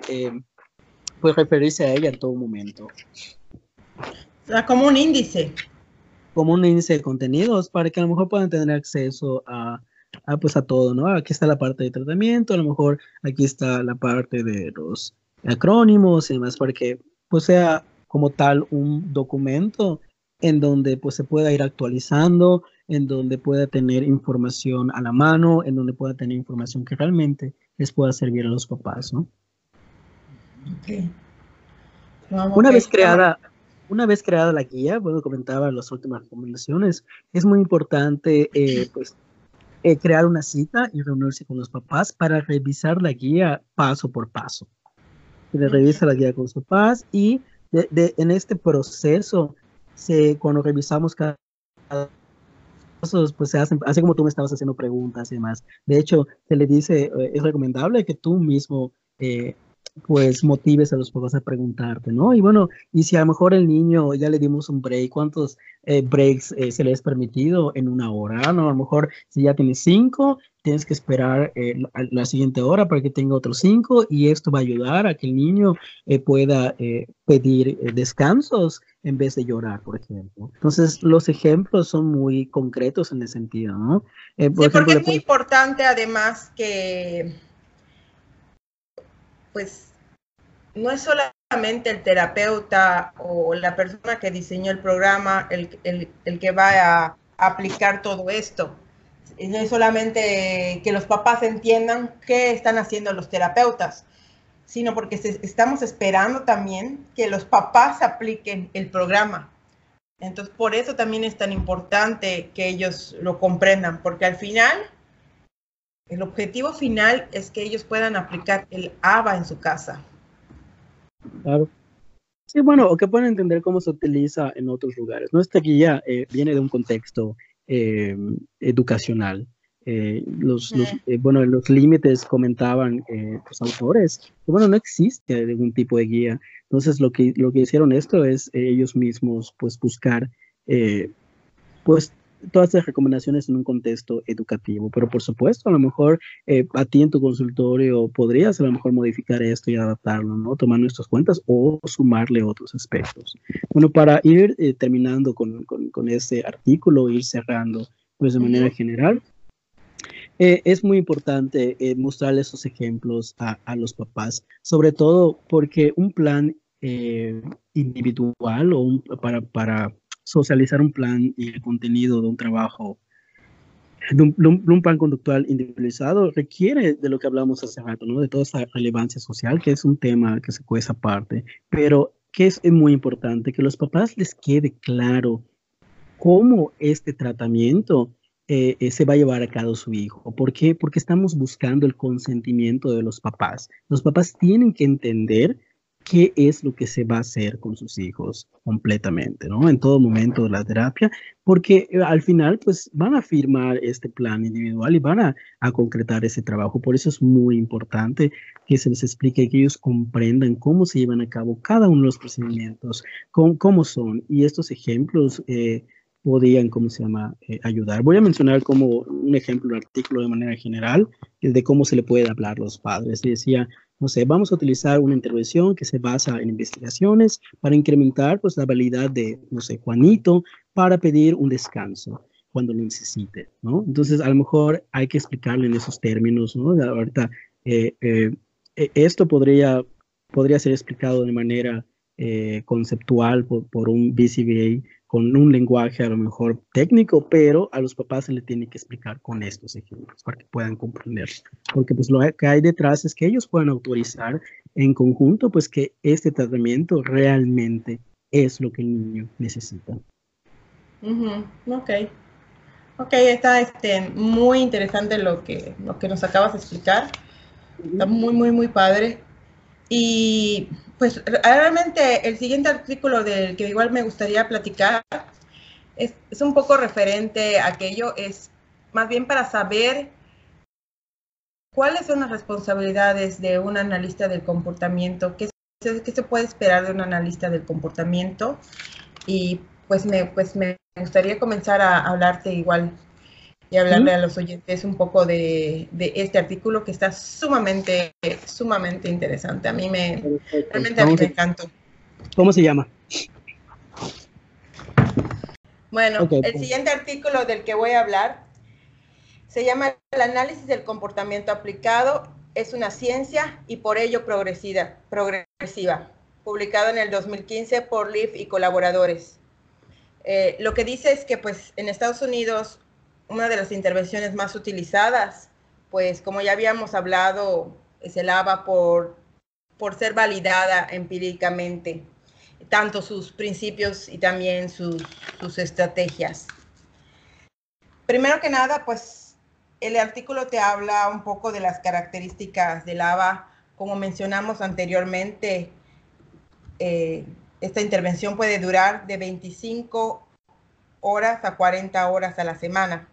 pues, referirse a ella en todo momento. O sea, como un índice como un índice de contenidos para que a lo mejor puedan tener acceso a, pues a todo, ¿no? Aquí está la parte de tratamiento, a lo mejor aquí está la parte de los acrónimos y demás, para que pues sea como tal un documento en donde pues se pueda ir actualizando, en donde pueda tener información a la mano, en donde pueda tener información que realmente les pueda servir a los papás, ¿no? Okay. Una vez creada, una vez creada la guía, bueno, comentaba las últimas recomendaciones, es muy importante eh, pues, eh, crear una cita y reunirse con los papás para revisar la guía paso por paso. Se revisa la guía con los papás y de, en este proceso, se, cuando revisamos cada pues se hacen, así como tú me estabas haciendo preguntas y demás. De hecho, se le dice, eh, es recomendable que tú mismo pues motives a los papás a preguntarte, ¿no? Y bueno, y si a lo mejor el niño ya le dimos un break, ¿cuántos eh, breaks eh, se le es permitido en una hora? ¿no? A lo mejor si ya tienes cinco, tienes que esperar eh, la, siguiente hora para que tenga otros cinco y esto va a ayudar a que el niño pueda pedir descansos en vez de llorar, por ejemplo. Entonces, los ejemplos son muy concretos en ese sentido, ¿no? sí, porque es muy importante además que pues no es solamente el terapeuta o la persona que diseñó el programa el, que va a aplicar todo esto. No es solamente que los papás entiendan qué están haciendo los terapeutas, sino porque estamos esperando también que los papás apliquen el programa. Entonces, por eso también es tan importante que ellos lo comprendan, porque al final el objetivo final es que ellos puedan aplicar el ABA en su casa. Claro. Sí, bueno, o que puedan entender cómo se utiliza en otros lugares. Nuestra guía eh, viene de un contexto eh, educacional. Eh, los, bueno, los límites comentaban los autores que, bueno, no existe ningún tipo de guía. Entonces, lo que, lo que hicieron esto es ellos mismos, pues, buscar, pues, todas estas recomendaciones en un contexto educativo, pero por supuesto, a lo mejor eh, a ti en tu consultorio podrías a lo mejor modificar esto y adaptarlo, ¿no? Tomar nuestras cuentas o sumarle otros aspectos. Bueno, para ir eh, terminando con, con, con, este artículo, ir cerrando, pues de manera general, eh, es muy importante mostrarle esos ejemplos a, a, los papás, sobre todo porque un plan individual o un, para, para socializar un plan y el contenido de un trabajo, de un, plan conductual individualizado, requiere de lo que hablamos hace rato, ¿no? De toda esa relevancia social, que es un tema que se cuesta aparte, pero que es muy importante que los papás les quede claro cómo este tratamiento eh, eh, se va a llevar a cabo su hijo. ¿Por qué? Porque estamos buscando el consentimiento de los papás. Los papás tienen que entender qué es lo que se va a hacer con sus hijos completamente, ¿no? En todo momento de la terapia, porque eh, al final, pues van a firmar este plan individual y van a, concretar ese trabajo. Por eso es muy importante que se les explique, que ellos comprendan cómo se llevan a cabo cada uno de los procedimientos, cómo, son. Y estos ejemplos eh, podían, ¿cómo se llama?, eh, ayudar. Voy a mencionar como un ejemplo, un artículo de manera general, de cómo se le puede hablar a los padres. decía, no sé, vamos a utilizar una intervención que se basa en investigaciones para incrementar pues la validad de, no sé, Juanito para pedir un descanso cuando lo necesite, ¿no? Entonces, a lo mejor hay que explicarle en esos términos, ¿no? Ahorita, eh, eh, e, esto podría, podría ser explicado de manera eh, conceptual por, un BCBA con un lenguaje a lo mejor técnico, pero a los papás se le tiene que explicar con estos ejemplos para que puedan comprender. Porque pues lo que hay detrás es que ellos puedan autorizar en conjunto pues que este tratamiento realmente es lo que el niño necesita. Ok. Ok, está este, muy interesante lo que, lo que nos acabas de explicar. Está muy, muy, muy padre. Y pues realmente el siguiente artículo del que igual me gustaría platicar es, un poco referente a aquello, es más bien para saber cuáles son las responsabilidades de un analista del comportamiento, qué, qué se puede esperar de un analista del comportamiento. Y pues me, pues me gustaría comenzar a hablarte igual y hablarle a los oyentes un poco de, este artículo que está sumamente, sumamente interesante. A mí me, realmente a mí me encantó. ¿Cómo se llama? Bueno, el pues. siguiente artículo del que voy a hablar se llama El análisis del comportamiento aplicado es una ciencia y por ello progresiva, progresiva publicado en el 2015 por Leaf y colaboradores. Eh, lo que dice es que pues en Estados Unidos una de las intervenciones más utilizadas, pues como ya habíamos hablado, es el ABA por, por ser validada empíricamente, tanto sus principios y también sus, sus estrategias. Primero que nada, pues el artículo te habla un poco de las características del ABA. Como mencionamos anteriormente, eh, esta intervención puede durar de 25 horas a 40 horas a la semana.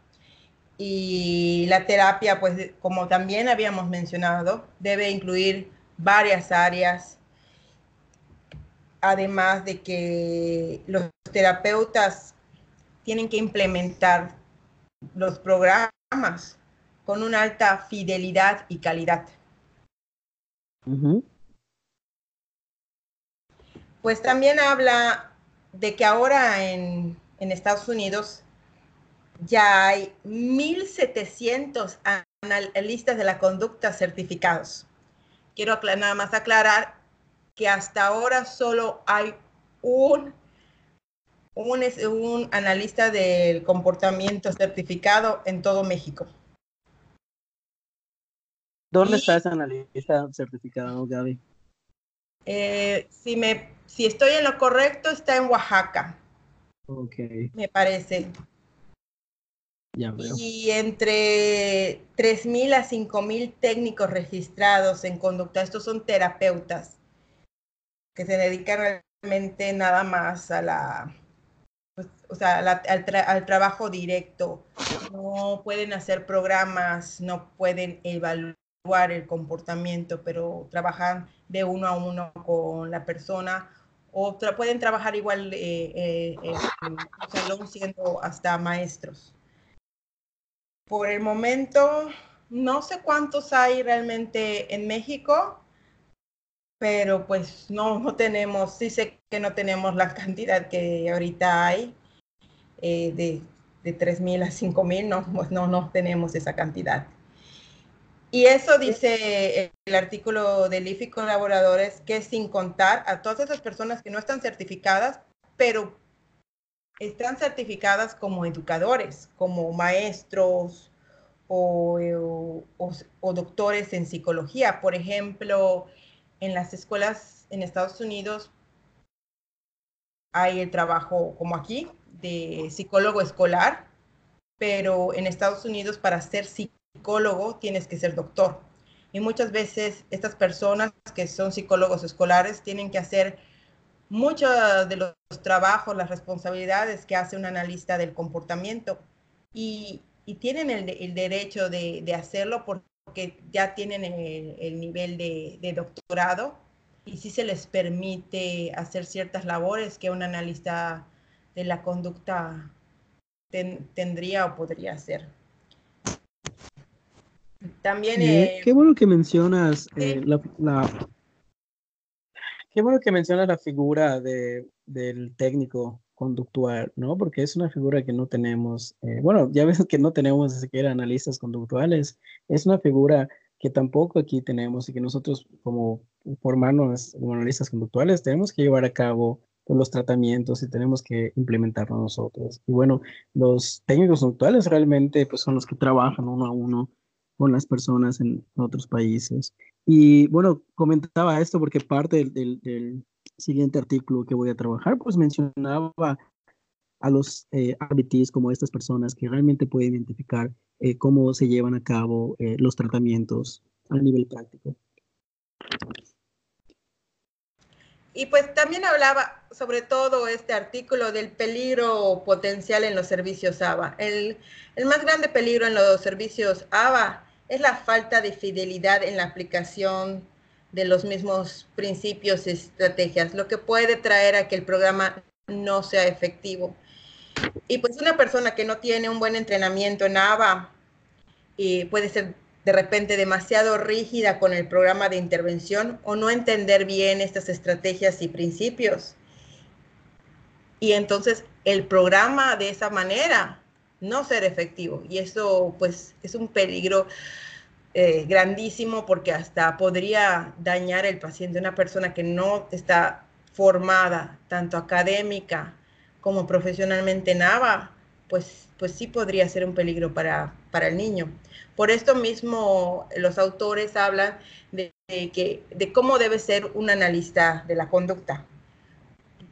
Y la terapia, pues como también habíamos mencionado, debe incluir varias áreas, además de que los terapeutas tienen que implementar los programas con una alta fidelidad y calidad. Pues también habla de que ahora en, en Estados Unidos ya hay 1.700 analistas de la conducta certificados. Quiero nada más aclarar que hasta ahora solo hay un, un, un analista del comportamiento certificado en todo México. ¿Dónde está ese analista certificado, Gaby? Eh, si, me, si estoy en lo correcto, está en Oaxaca. Ok. Me parece. Y entre 3.000 a 5.000 técnicos registrados en conducta, estos son terapeutas que se dedican realmente nada más a la, pues, o sea, al, trabajo directo. No pueden hacer programas, no pueden evaluar el comportamiento, pero trabajan de uno a uno con la persona o pueden trabajar igual eh, eh, en el salón siendo hasta maestros. Por el momento, no sé cuántos hay realmente en México, pero pues no, no tenemos, sí sé que no tenemos la cantidad que ahorita hay eh, de, de 3.000 a 5.000, no, pues no, no tenemos esa cantidad. Y eso dice el artículo del IFI colaboradores, que sin contar a todas esas personas que no están certificadas, pero están certificadas como educadores, como maestros o, doctores en psicología. Por ejemplo, en las escuelas en Estados Unidos hay el trabajo como aquí de psicólogo escolar, pero en Estados Unidos para ser psicólogo tienes que ser doctor. Y muchas veces estas personas que son psicólogos escolares tienen que hacer muchos de los trabajos, las responsabilidades que hace un analista del comportamiento y, tienen el, derecho de, hacerlo porque ya tienen el, nivel de, doctorado y sí se les permite hacer ciertas labores que un analista de la conducta tendría o podría hacer. También... Eh, qué bueno que mencionas eh, la Qué bueno que mencionas la figura de, del técnico conductual, ¿no? Porque es una figura que no tenemos, eh, bueno, ya ves que no tenemos ni siquiera analistas conductuales, es una figura que tampoco aquí tenemos y que nosotros como formarnos como analistas conductuales tenemos que llevar a cabo los tratamientos y tenemos que implementarlo nosotros. Y bueno, los técnicos actuales realmente pues, son los que trabajan uno a uno con las personas en otros países. Y bueno, comentaba esto porque parte del, siguiente artículo que voy a trabajar, pues mencionaba a los eh, como estas personas que realmente pueden identificar eh, cómo se llevan a cabo eh, los tratamientos a nivel práctico. Y pues también hablaba sobre todo este artículo del peligro potencial en los servicios ABA. El, el más grande peligro en los servicios ABA es la falta de fidelidad en la aplicación de los mismos principios y estrategias, lo que puede traer a que el programa no sea efectivo. Y pues una persona que no tiene un buen entrenamiento en ABA y puede ser de repente demasiado rígida con el programa de intervención o no entender bien estas estrategias y principios. Y entonces el programa de esa manera no ser efectivo. Y eso pues es un peligro eh, grandísimo porque hasta podría dañar el paciente. Una persona que no está formada tanto académica como profesionalmente en pues, pues sí podría ser un peligro para, para el niño. Por esto mismo los autores hablan de, que, de cómo debe ser un analista de la conducta.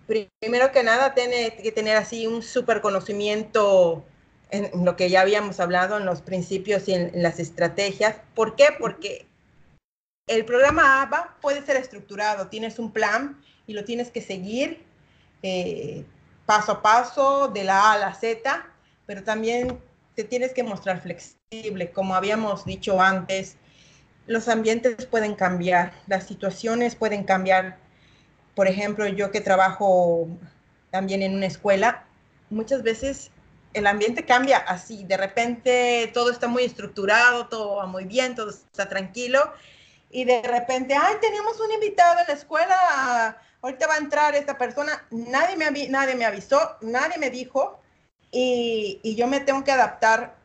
Primero que nada, tiene que tener así un super conocimiento en lo que ya habíamos hablado, en los principios y en, las estrategias. ¿Por qué? Porque el programa ABA puede ser estructurado, tienes un plan y lo tienes que seguir eh, paso a paso, de la A a la Z, pero también te tienes que mostrar flexible, como habíamos dicho antes. Los ambientes pueden cambiar, las situaciones pueden cambiar. Por ejemplo, yo que trabajo también en una escuela, muchas veces el ambiente cambia así, de repente todo está muy estructurado, todo va muy bien, todo está tranquilo, y de repente, ay, tenemos un invitado en la escuela, ahorita va a entrar esta persona, nadie me, nadie me avisó, nadie me dijo, y, y, yo me tengo que adaptar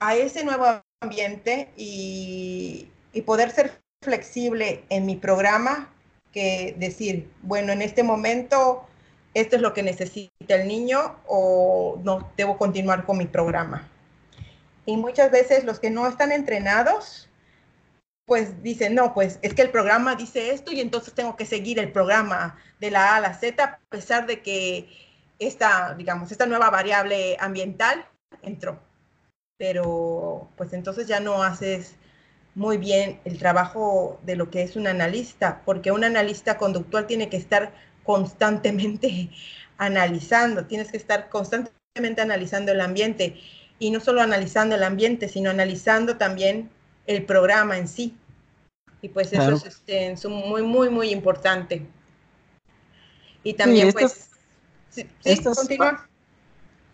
a ese nuevo ambiente y, y poder ser flexible en mi programa que decir, bueno, en este momento esto es lo que necesita el niño o no debo continuar con mi programa. Y muchas veces los que no están entrenados, pues dicen, no, pues es que el programa dice esto y entonces tengo que seguir el programa de la A a la Z a pesar de que esta, digamos, esta nueva variable ambiental entró. Pero pues entonces ya no haces muy bien el trabajo de lo que es un analista, porque un analista conductual tiene que estar constantemente analizando, tienes que estar constantemente analizando el ambiente y no solo analizando el ambiente, sino analizando también el programa en sí. Y pues eso es este, muy, muy, muy importante. Y también, pues, sí, estas,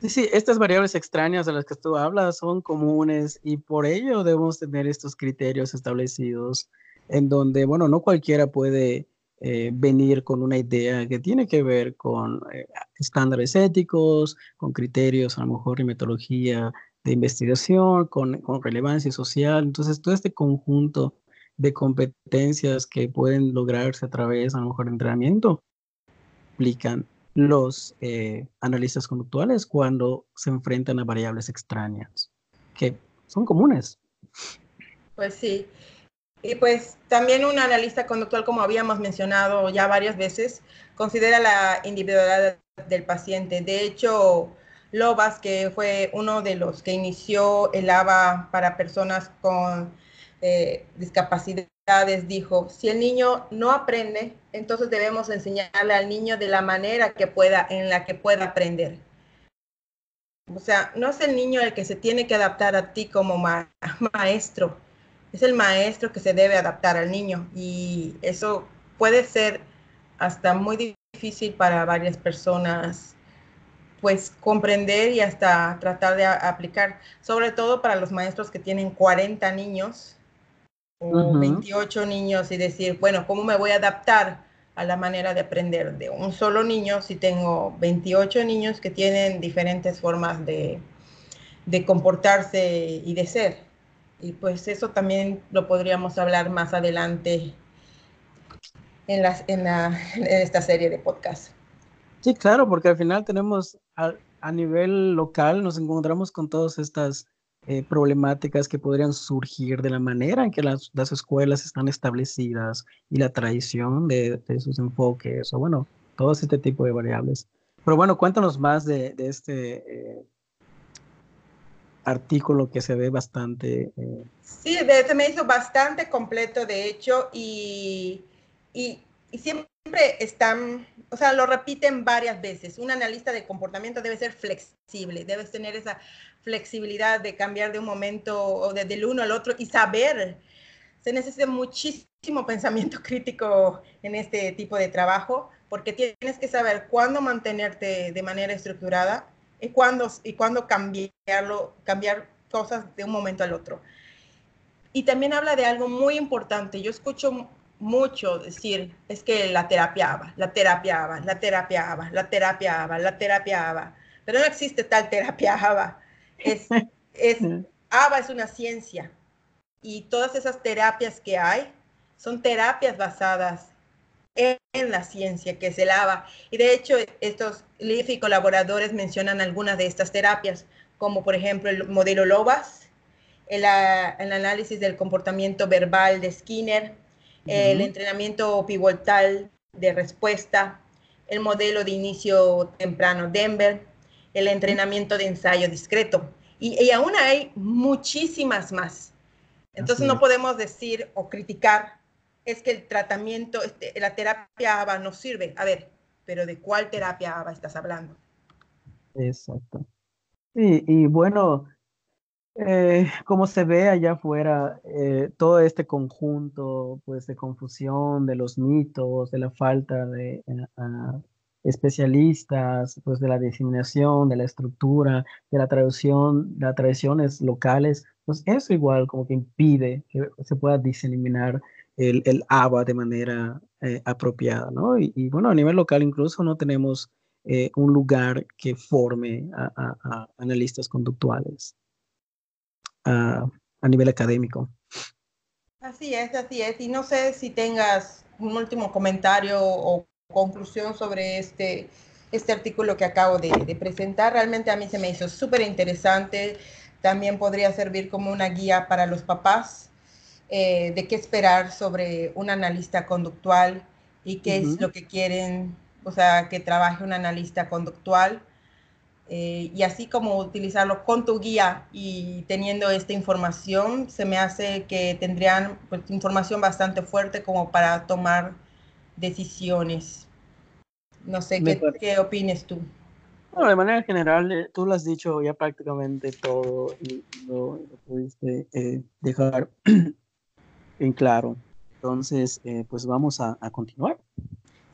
Sí, estas variables extrañas de las que tú hablas son comunes y por ello debemos tener estos criterios establecidos en donde, bueno, no cualquiera puede eh, venir con una idea que tiene que ver con eh, estándares éticos, con criterios, a lo mejor de metodología de investigación, con, con, relevancia social. Entonces, todo este conjunto de competencias que pueden lograrse a través, a lo mejor, de entrenamiento, aplican los eh, analistas conductuales cuando se enfrentan a variables extrañas, que son comunes. Pues sí, y pues también un analista conductual, como habíamos mencionado ya varias veces, considera la individualidad del paciente. De hecho, Lobas, que fue uno de los que inició el ABA para personas con eh, discapacidades, dijo, si el niño no aprende, entonces debemos enseñarle al niño de la manera que pueda, en la que pueda aprender. O sea, no es el niño el que se tiene que adaptar a ti como maestro, es el maestro que se debe adaptar al niño y eso puede ser hasta muy difícil para varias personas pues comprender y hasta tratar de aplicar, sobre todo para los maestros que tienen 40 niños o 28 niños y decir, bueno, ¿cómo me voy a adaptar a la manera de aprender de un solo niño si tengo 28 niños que tienen diferentes formas de, de comportarse y de ser? Y pues eso también lo podríamos hablar más adelante en, las, en, esta serie de podcast. Sí, claro, porque al final tenemos a, a nivel local, nos encontramos con todas estas eh, problemáticas que podrían surgir de la manera en que las, las escuelas están establecidas y la tradición de, de, sus enfoques, o bueno, todo este tipo de variables. Pero bueno, cuéntanos más de, de este eh, artículo que se ve bastante. Eh... Sí, se me hizo bastante completo, de hecho, y, y, y siempre están, o sea, lo repiten varias veces. Un analista de comportamiento debe ser flexible, debes tener esa flexibilidad de cambiar de un momento o desde el uno al otro y saber. Se necesita muchísimo pensamiento crítico en este tipo de trabajo porque tienes que saber cuándo mantenerte de manera estructurada y cuándo, y cuándo cambiarlo, cambiar cosas de un momento al otro. Y también habla de algo muy importante. Yo escucho mucho decir, es que la terapiaba, la terapiaba, la terapiaba, la terapiaba, la terapiaba. Pero no existe tal terapiaba. Es, es, ABA es una ciencia y todas esas terapias que hay son terapias basadas en, la ciencia, que es el ABA. Y de hecho, estos LIF y colaboradores mencionan algunas de estas terapias, como por ejemplo el modelo LOBAS, el, el análisis del comportamiento verbal de Skinner, el entrenamiento pivotal de respuesta, el modelo de inicio temprano Denver, el entrenamiento de ensayo discreto. Y, y aún hay muchísimas más. Entonces no podemos decir o criticar, es que el tratamiento, este, la terapia ABA no sirve. A ver, pero ¿de cuál terapia ABA estás hablando? Exacto. Y, bueno, eh, como se ve allá afuera, eh, todo este conjunto pues, de confusión, de los mitos, de la falta de especialistas, pues de la diseminación, de la estructura, de la traducción, de las tradiciones locales, pues eso igual como que impide que se pueda diseminar el, el ABA de manera eh, apropiada, ¿no? Y, y, bueno, a nivel local incluso no tenemos eh, un lugar que forme a, analistas conductuales a nivel académico. Así es, así es. Y no sé si tengas un último comentario o conclusión sobre este, este artículo que acabo de, de presentar. Realmente a mí se me hizo súper interesante. También podría servir como una guía para los papás eh, de qué esperar sobre un analista conductual y qué uh -huh. es lo que quieren, o sea, que trabaje un analista conductual. Eh, y así como utilizarlo con tu guía y teniendo esta información, se me hace que tendrían pues, información bastante fuerte como para tomar decisiones. No sé, ¿qué, ¿qué opines tú? Bueno, de manera general, eh, tú lo has dicho ya prácticamente todo y lo, lo pudiste eh, dejar en claro. Entonces, eh, pues vamos a, continuar.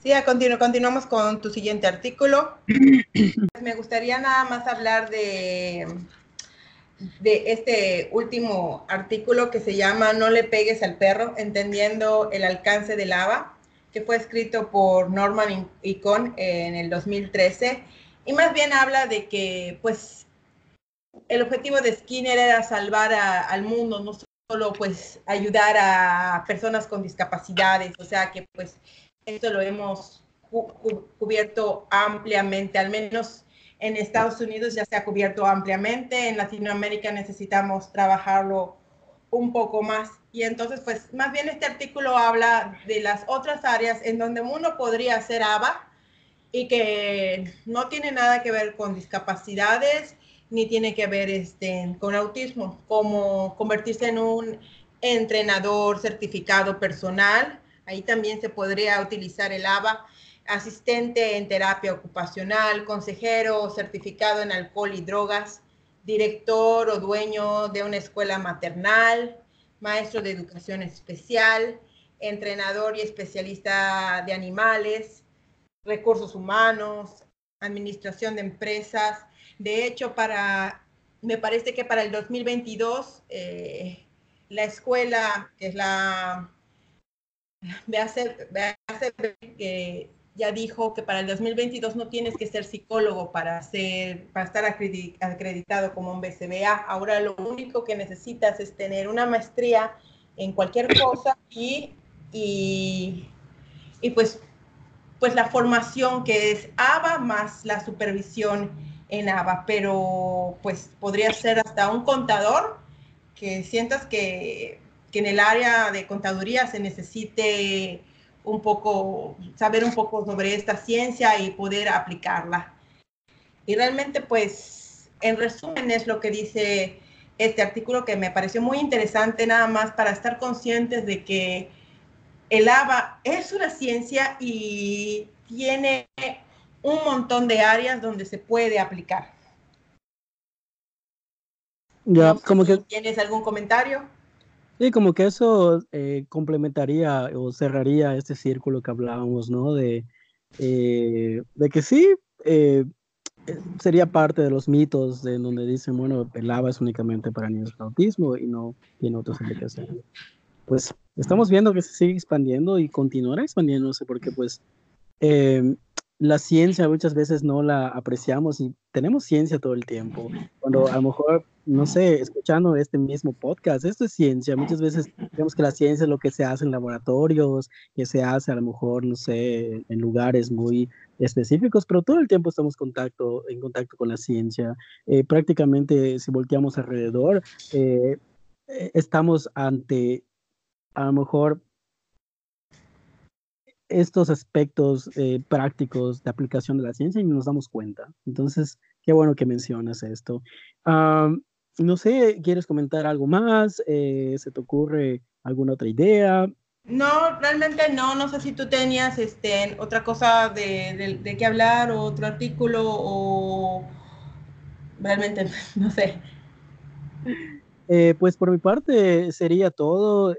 Sí, a continu continuamos con tu siguiente artículo. Me gustaría nada más hablar de, de este último artículo que se llama No le pegues al perro, entendiendo el alcance del ABA que fue escrito por Norman Icon en el 2013, y más bien habla de que, pues, el objetivo de Skinner era salvar al mundo, no solo, pues, ayudar a personas con discapacidades, o sea que, pues, esto lo hemos cu cubierto ampliamente, al menos en Estados Unidos ya se ha cubierto ampliamente, en Latinoamérica necesitamos trabajarlo un poco más. Y entonces, pues más bien este artículo habla de las otras áreas en donde uno podría hacer ABA y que no tiene nada que ver con discapacidades ni tiene que ver este, con autismo, como convertirse en un entrenador certificado personal. Ahí también se podría utilizar el ABA, asistente en terapia ocupacional, consejero certificado en alcohol y drogas, director o dueño de una escuela maternal, maestro de educación especial, entrenador y especialista de animales, recursos humanos, administración de empresas. De hecho, para, me parece que para el 2022, eh, la escuela, que es la que ya dijo que para el 2022 no tienes que ser psicólogo para, ser, para estar acreditado como un BCBA. Ahora lo único que necesitas es tener una maestría en cualquier cosa y, y, y pues pues la formación que es ABA más la supervisión en ABA, pero pues podría ser hasta un contador que sientas que, que en el área de contaduría se necesite un poco, saber un poco sobre esta ciencia y poder aplicarla. Y realmente, pues, en resumen es lo que dice este artículo que me pareció muy interesante, nada más para estar conscientes de que el ABA es una ciencia y tiene un montón de áreas donde se puede aplicar. Ya, como que... ¿Tienes algún comentario? Sí, como que eso eh, complementaría o cerraría este círculo que hablábamos, ¿no? De, eh, de que sí, eh, sería parte de los mitos de donde dicen, bueno, el ABA es únicamente para niños con autismo y no tiene otras implicaciones. Pues estamos viendo que se sigue expandiendo y continuará expandiéndose porque pues la ciencia muchas veces no la apreciamos y tenemos ciencia todo el tiempo. Cuando a lo mejor, no sé, escuchando este mismo podcast, esto es ciencia. Muchas veces vemos que la ciencia es lo que se hace en laboratorios, que se hace a lo mejor, no sé, en lugares muy específicos, pero todo el tiempo estamos contacto, en contacto con la ciencia. Eh, prácticamente, si volteamos alrededor, eh, eh, estamos ante, a lo mejor, estos aspectos eh, prácticos de aplicación de la ciencia y nos damos cuenta. Entonces, qué bueno que mencionas esto. no sé, ¿quieres comentar algo más? Eh, ¿Se te ocurre alguna otra idea? No, realmente no. No sé si tú tenías este, otra cosa de, de, qué hablar o otro artículo o realmente no sé. Eh, pues por mi parte sería todo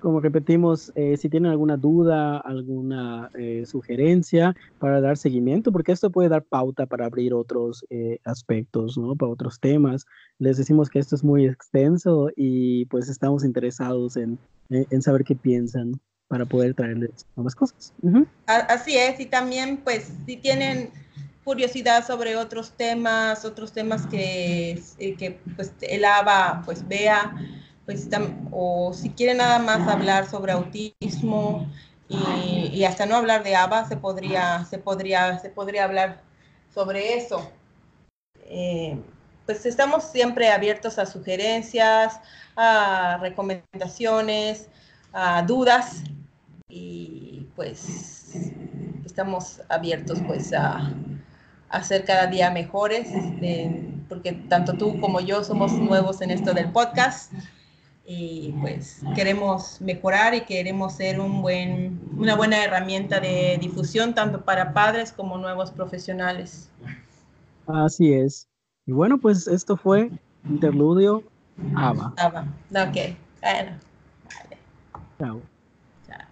como repetimos, eh, si tienen alguna duda, alguna eh, sugerencia para dar seguimiento, porque esto puede dar pauta para abrir otros eh, aspectos, ¿no? Para otros temas. Les decimos que esto es muy extenso y pues estamos interesados en, en saber qué piensan para poder traerles nuevas cosas. Así es, y también pues si tienen curiosidad sobre otros temas, otros temas que, que pues el ABA pues vea, pues, o si quiere nada más hablar sobre autismo y, hasta no hablar de ABA, se podría, se podría, se podría hablar sobre eso. Eh, pues estamos siempre abiertos a sugerencias, a recomendaciones, a dudas y pues estamos abiertos pues a, a ser cada día mejores, porque tanto tú como yo somos nuevos en esto del podcast y pues queremos mejorar y queremos ser un buen, una buena herramienta de difusión tanto para padres como nuevos profesionales. Así es. Y bueno, pues esto fue Interludio ABA. ABA, ok. Bueno, vale. Chao. Chao.